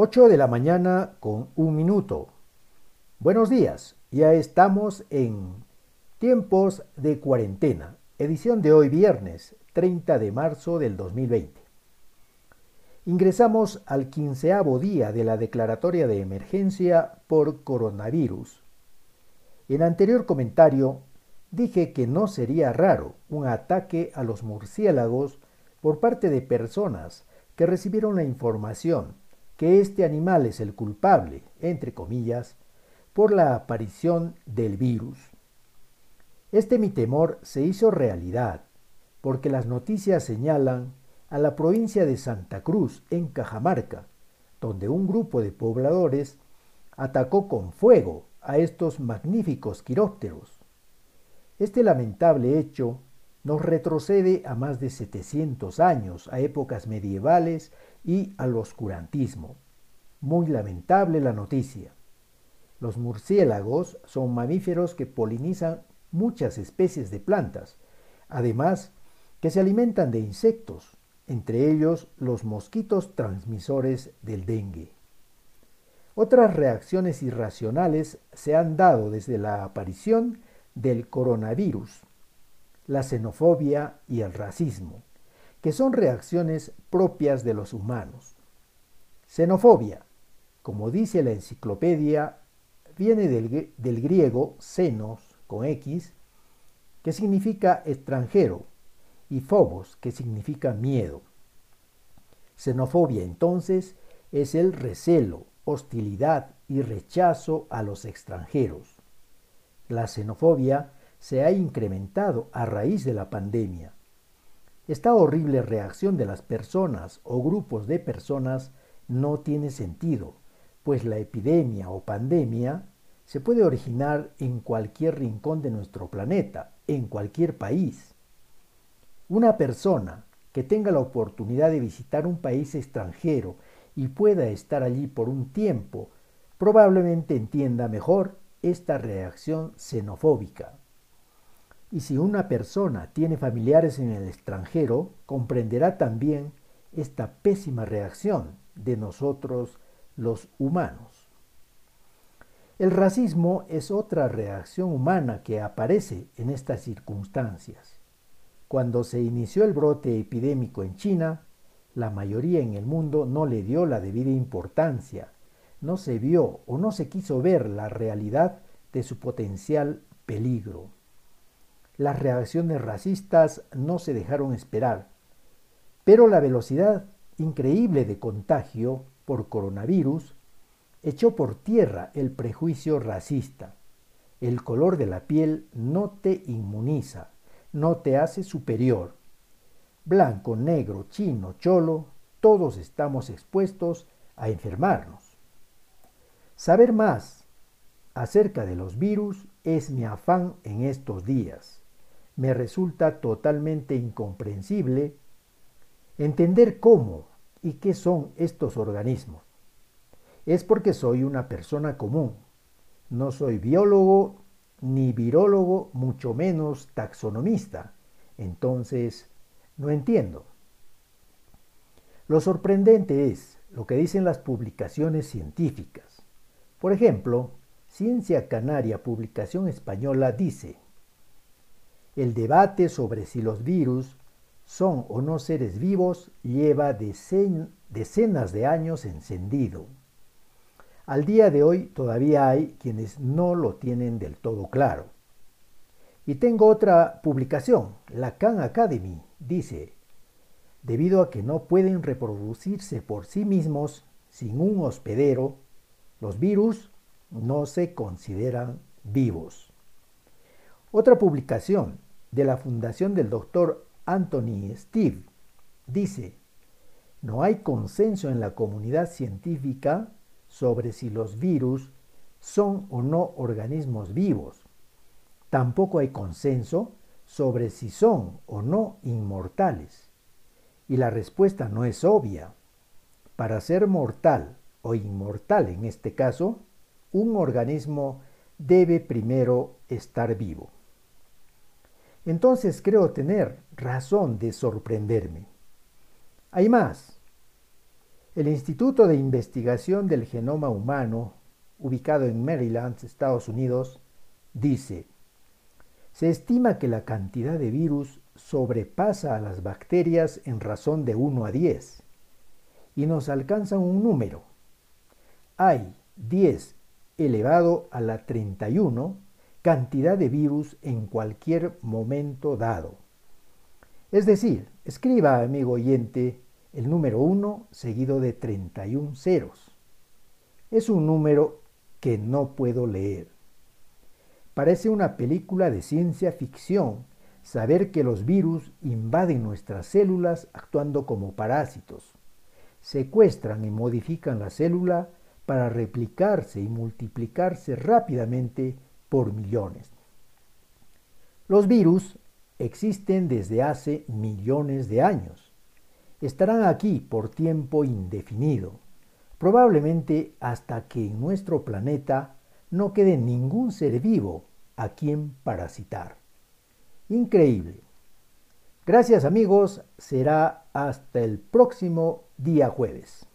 8 de la mañana con un minuto. Buenos días, ya estamos en tiempos de cuarentena, edición de hoy viernes 30 de marzo del 2020. Ingresamos al quinceavo día de la declaratoria de emergencia por coronavirus. En anterior comentario dije que no sería raro un ataque a los murciélagos por parte de personas que recibieron la información que este animal es el culpable, entre comillas, por la aparición del virus. Este mi temor se hizo realidad, porque las noticias señalan a la provincia de Santa Cruz, en Cajamarca, donde un grupo de pobladores atacó con fuego a estos magníficos quirópteros. Este lamentable hecho nos retrocede a más de 700 años, a épocas medievales y al oscurantismo. Muy lamentable la noticia. Los murciélagos son mamíferos que polinizan muchas especies de plantas, además que se alimentan de insectos, entre ellos los mosquitos transmisores del dengue. Otras reacciones irracionales se han dado desde la aparición del coronavirus, la xenofobia y el racismo, que son reacciones propias de los humanos. Xenofobia, como dice la enciclopedia, viene del, del griego xenos con X, que significa extranjero, y phobos, que significa miedo. Xenofobia entonces es el recelo, hostilidad y rechazo a los extranjeros. La xenofobia se ha incrementado a raíz de la pandemia. Esta horrible reacción de las personas o grupos de personas no tiene sentido, pues la epidemia o pandemia se puede originar en cualquier rincón de nuestro planeta, en cualquier país. Una persona que tenga la oportunidad de visitar un país extranjero y pueda estar allí por un tiempo, probablemente entienda mejor esta reacción xenofóbica. Y si una persona tiene familiares en el extranjero, comprenderá también esta pésima reacción de nosotros los humanos. El racismo es otra reacción humana que aparece en estas circunstancias. Cuando se inició el brote epidémico en China, la mayoría en el mundo no le dio la debida importancia, no se vio o no se quiso ver la realidad de su potencial peligro. Las reacciones racistas no se dejaron esperar, pero la velocidad increíble de contagio por coronavirus echó por tierra el prejuicio racista. El color de la piel no te inmuniza, no te hace superior. Blanco, negro, chino, cholo, todos estamos expuestos a enfermarnos. Saber más acerca de los virus es mi afán en estos días me resulta totalmente incomprensible entender cómo y qué son estos organismos. Es porque soy una persona común. No soy biólogo ni virólogo, mucho menos taxonomista. Entonces, no entiendo. Lo sorprendente es lo que dicen las publicaciones científicas. Por ejemplo, Ciencia Canaria, publicación española, dice, el debate sobre si los virus son o no seres vivos lleva decenas de años encendido. Al día de hoy todavía hay quienes no lo tienen del todo claro. Y tengo otra publicación, la Khan Academy, dice, debido a que no pueden reproducirse por sí mismos sin un hospedero, los virus no se consideran vivos. Otra publicación, de la fundación del doctor Anthony Steve dice, no hay consenso en la comunidad científica sobre si los virus son o no organismos vivos. Tampoco hay consenso sobre si son o no inmortales. Y la respuesta no es obvia. Para ser mortal o inmortal en este caso, un organismo debe primero estar vivo entonces creo tener razón de sorprenderme. Hay más. El Instituto de Investigación del Genoma Humano, ubicado en Maryland, Estados Unidos, dice, se estima que la cantidad de virus sobrepasa a las bacterias en razón de 1 a 10 y nos alcanza un número. Hay 10 elevado a la 31 cantidad de virus en cualquier momento dado. Es decir, escriba, amigo oyente, el número 1 seguido de 31 ceros. Es un número que no puedo leer. Parece una película de ciencia ficción saber que los virus invaden nuestras células actuando como parásitos. Secuestran y modifican la célula para replicarse y multiplicarse rápidamente por millones. Los virus existen desde hace millones de años estarán aquí por tiempo indefinido, probablemente hasta que en nuestro planeta no quede ningún ser vivo a quien parasitar. Increíble. Gracias amigos, será hasta el próximo día jueves.